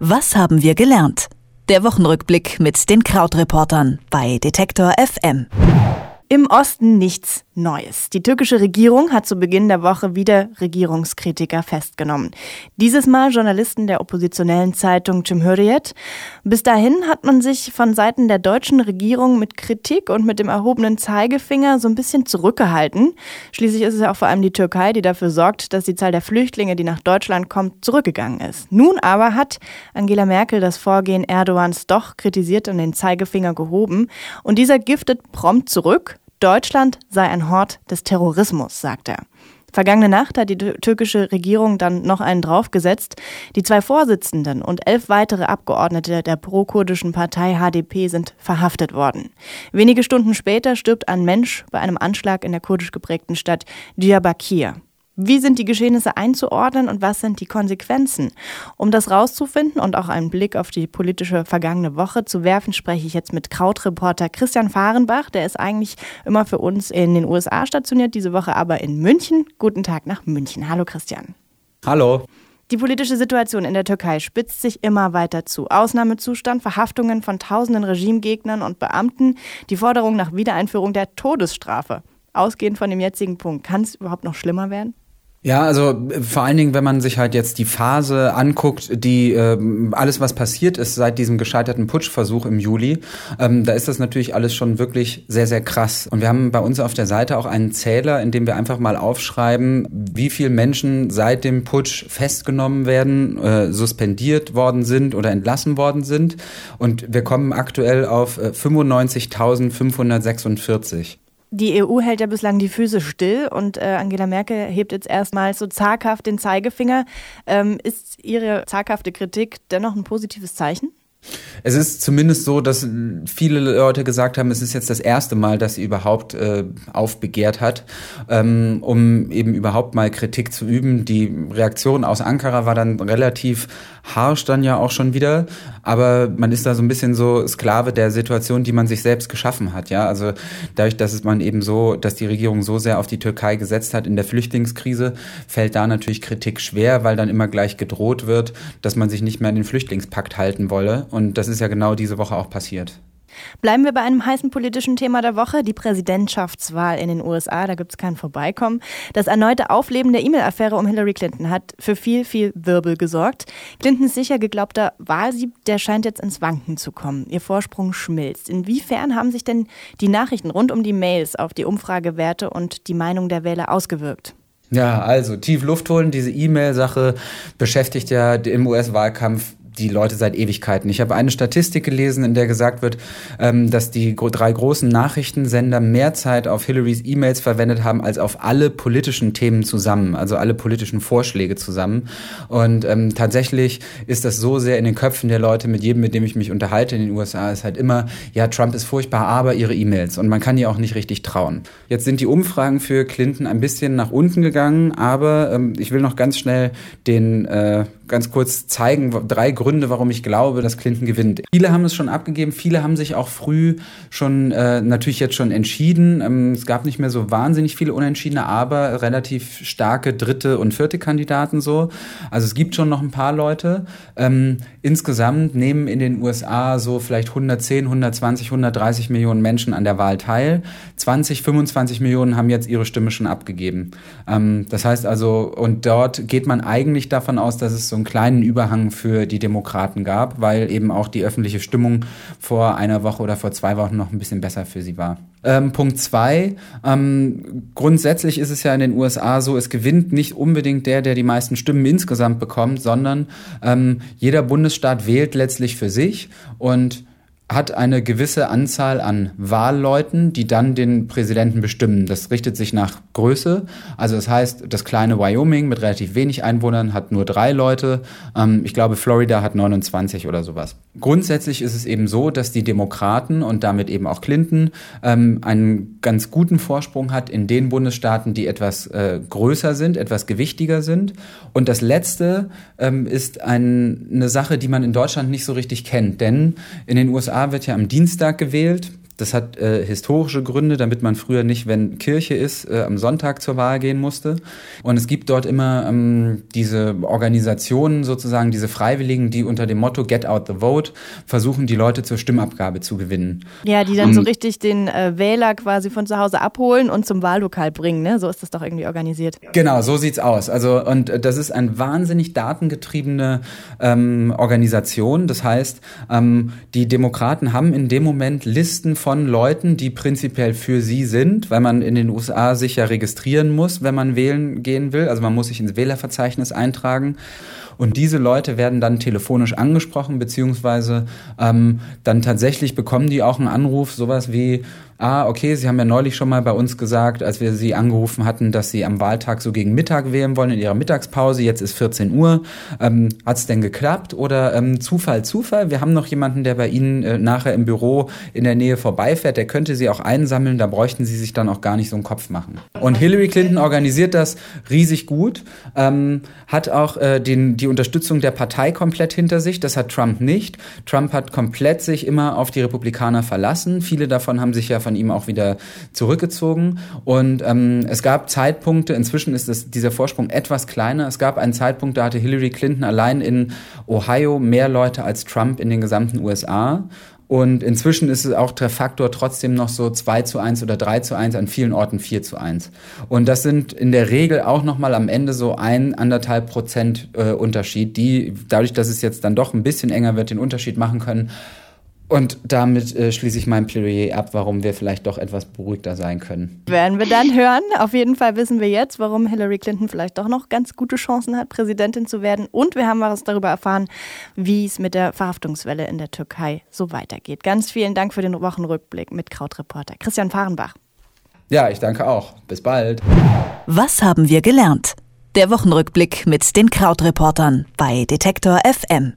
Was haben wir gelernt? Der Wochenrückblick mit den Krautreportern bei Detektor FM. Im Osten nichts Neues. Die türkische Regierung hat zu Beginn der Woche wieder Regierungskritiker festgenommen. Dieses Mal Journalisten der oppositionellen Zeitung Cumhuriyet. Bis dahin hat man sich von Seiten der deutschen Regierung mit Kritik und mit dem erhobenen Zeigefinger so ein bisschen zurückgehalten. Schließlich ist es ja auch vor allem die Türkei, die dafür sorgt, dass die Zahl der Flüchtlinge, die nach Deutschland kommt, zurückgegangen ist. Nun aber hat Angela Merkel das Vorgehen Erdogans doch kritisiert und den Zeigefinger gehoben. Und dieser giftet prompt zurück. Deutschland sei ein Hort des Terrorismus, sagt er. Vergangene Nacht hat die türkische Regierung dann noch einen draufgesetzt. Die zwei Vorsitzenden und elf weitere Abgeordnete der pro-kurdischen Partei HDP sind verhaftet worden. Wenige Stunden später stirbt ein Mensch bei einem Anschlag in der kurdisch geprägten Stadt Diyarbakir. Wie sind die Geschehnisse einzuordnen und was sind die Konsequenzen? Um das rauszufinden und auch einen Blick auf die politische vergangene Woche zu werfen, spreche ich jetzt mit Krautreporter Christian Fahrenbach. Der ist eigentlich immer für uns in den USA stationiert, diese Woche aber in München. Guten Tag nach München. Hallo Christian. Hallo. Die politische Situation in der Türkei spitzt sich immer weiter zu. Ausnahmezustand, Verhaftungen von tausenden Regimegegnern und Beamten, die Forderung nach Wiedereinführung der Todesstrafe. Ausgehend von dem jetzigen Punkt, kann es überhaupt noch schlimmer werden? Ja, also vor allen Dingen, wenn man sich halt jetzt die Phase anguckt, die äh, alles, was passiert ist seit diesem gescheiterten Putschversuch im Juli, ähm, da ist das natürlich alles schon wirklich sehr, sehr krass. Und wir haben bei uns auf der Seite auch einen Zähler, in dem wir einfach mal aufschreiben, wie viele Menschen seit dem Putsch festgenommen werden, äh, suspendiert worden sind oder entlassen worden sind. Und wir kommen aktuell auf äh, 95.546. Die EU hält ja bislang die Füße still und äh, Angela Merkel hebt jetzt erstmals so zaghaft den Zeigefinger. Ähm, ist Ihre zaghafte Kritik dennoch ein positives Zeichen? Es ist zumindest so, dass viele Leute gesagt haben, es ist jetzt das erste Mal, dass sie überhaupt äh, aufbegehrt hat, ähm, um eben überhaupt mal Kritik zu üben. Die Reaktion aus Ankara war dann relativ harsch dann ja auch schon wieder, aber man ist da so ein bisschen so Sklave der Situation, die man sich selbst geschaffen hat, ja. Also dadurch, dass es man eben so, dass die Regierung so sehr auf die Türkei gesetzt hat in der Flüchtlingskrise, fällt da natürlich Kritik schwer, weil dann immer gleich gedroht wird, dass man sich nicht mehr an den Flüchtlingspakt halten wolle. Und das ist ja genau diese Woche auch passiert. Bleiben wir bei einem heißen politischen Thema der Woche, die Präsidentschaftswahl in den USA. Da gibt es kein Vorbeikommen. Das erneute Aufleben der E-Mail-Affäre um Hillary Clinton hat für viel, viel Wirbel gesorgt. Clintons sicher geglaubter Wahlsieg, der scheint jetzt ins Wanken zu kommen. Ihr Vorsprung schmilzt. Inwiefern haben sich denn die Nachrichten rund um die Mails auf die Umfragewerte und die Meinung der Wähler ausgewirkt? Ja, also tief Luft holen, diese E-Mail-Sache beschäftigt ja im US-Wahlkampf die Leute seit Ewigkeiten. Ich habe eine Statistik gelesen, in der gesagt wird, ähm, dass die drei großen Nachrichtensender mehr Zeit auf Hillarys E-Mails verwendet haben als auf alle politischen Themen zusammen, also alle politischen Vorschläge zusammen. Und ähm, tatsächlich ist das so sehr in den Köpfen der Leute, mit jedem, mit dem ich mich unterhalte in den USA, ist halt immer, ja, Trump ist furchtbar, aber ihre E-Mails. Und man kann ihr auch nicht richtig trauen. Jetzt sind die Umfragen für Clinton ein bisschen nach unten gegangen, aber ähm, ich will noch ganz schnell den äh, ganz kurz zeigen, drei Gründe, warum ich glaube, dass Clinton gewinnt. Viele haben es schon abgegeben, viele haben sich auch früh schon äh, natürlich jetzt schon entschieden. Ähm, es gab nicht mehr so wahnsinnig viele Unentschiedene, aber relativ starke dritte und vierte Kandidaten so. Also es gibt schon noch ein paar Leute. Ähm, insgesamt nehmen in den USA so vielleicht 110, 120, 130 Millionen Menschen an der Wahl teil. 20, 25 Millionen haben jetzt ihre Stimme schon abgegeben. Ähm, das heißt also, und dort geht man eigentlich davon aus, dass es so einen kleinen Überhang für die Demokraten gab, weil eben auch die öffentliche Stimmung vor einer Woche oder vor zwei Wochen noch ein bisschen besser für sie war. Ähm, Punkt zwei, ähm, grundsätzlich ist es ja in den USA so, es gewinnt nicht unbedingt der, der die meisten Stimmen insgesamt bekommt, sondern ähm, jeder Bundesstaat wählt letztlich für sich und hat eine gewisse Anzahl an Wahlleuten, die dann den Präsidenten bestimmen. Das richtet sich nach Größe. Also das heißt, das kleine Wyoming mit relativ wenig Einwohnern hat nur drei Leute. Ähm, ich glaube, Florida hat 29 oder sowas. Grundsätzlich ist es eben so, dass die Demokraten und damit eben auch Clinton ähm, einen ganz guten Vorsprung hat in den Bundesstaaten, die etwas äh, größer sind, etwas gewichtiger sind. Und das Letzte ähm, ist ein, eine Sache, die man in Deutschland nicht so richtig kennt. Denn in den USA wird ja am Dienstag gewählt. Das hat äh, historische Gründe, damit man früher nicht, wenn Kirche ist, äh, am Sonntag zur Wahl gehen musste. Und es gibt dort immer ähm, diese Organisationen sozusagen, diese Freiwilligen, die unter dem Motto Get Out the Vote versuchen, die Leute zur Stimmabgabe zu gewinnen. Ja, die dann um, so richtig den äh, Wähler quasi von zu Hause abholen und zum Wahllokal bringen. Ne? So ist das doch irgendwie organisiert. Genau, so sieht's aus. Also und äh, das ist eine wahnsinnig datengetriebene ähm, Organisation. Das heißt, ähm, die Demokraten haben in dem Moment Listen von von Leuten, die prinzipiell für sie sind, weil man in den USA sich ja registrieren muss, wenn man wählen gehen will. Also man muss sich ins Wählerverzeichnis eintragen. Und diese Leute werden dann telefonisch angesprochen, beziehungsweise ähm, dann tatsächlich bekommen die auch einen Anruf, sowas wie, ah, okay, Sie haben ja neulich schon mal bei uns gesagt, als wir Sie angerufen hatten, dass Sie am Wahltag so gegen Mittag wählen wollen in Ihrer Mittagspause, jetzt ist 14 Uhr. Ähm, Hat es denn geklappt? Oder ähm, Zufall, Zufall, wir haben noch jemanden, der bei Ihnen äh, nachher im Büro in der Nähe vorbeifährt, der könnte Sie auch einsammeln, da bräuchten Sie sich dann auch gar nicht so einen Kopf machen. Und Hillary Clinton organisiert das riesig gut, ähm, hat auch äh, den, die Unterstützung der Partei komplett hinter sich, das hat Trump nicht. Trump hat komplett sich immer auf die Republikaner verlassen. Viele davon haben sich ja von ihm auch wieder zurückgezogen. Und ähm, es gab Zeitpunkte, inzwischen ist es, dieser Vorsprung etwas kleiner. Es gab einen Zeitpunkt, da hatte Hillary Clinton allein in Ohio mehr Leute als Trump in den gesamten USA. Und inzwischen ist es auch der Faktor trotzdem noch so 2 zu 1 oder 3 zu 1, an vielen Orten 4 zu 1. Und das sind in der Regel auch nochmal am Ende so ein, anderthalb Prozent äh, Unterschied, die dadurch, dass es jetzt dann doch ein bisschen enger wird, den Unterschied machen können. Und damit äh, schließe ich mein Plädoyer ab, warum wir vielleicht doch etwas beruhigter sein können. Werden wir dann hören. Auf jeden Fall wissen wir jetzt, warum Hillary Clinton vielleicht doch noch ganz gute Chancen hat, Präsidentin zu werden. Und wir haben was darüber erfahren, wie es mit der Verhaftungswelle in der Türkei so weitergeht. Ganz vielen Dank für den Wochenrückblick mit Krautreporter Christian Fahrenbach. Ja, ich danke auch. Bis bald. Was haben wir gelernt? Der Wochenrückblick mit den Krautreportern bei Detektor FM.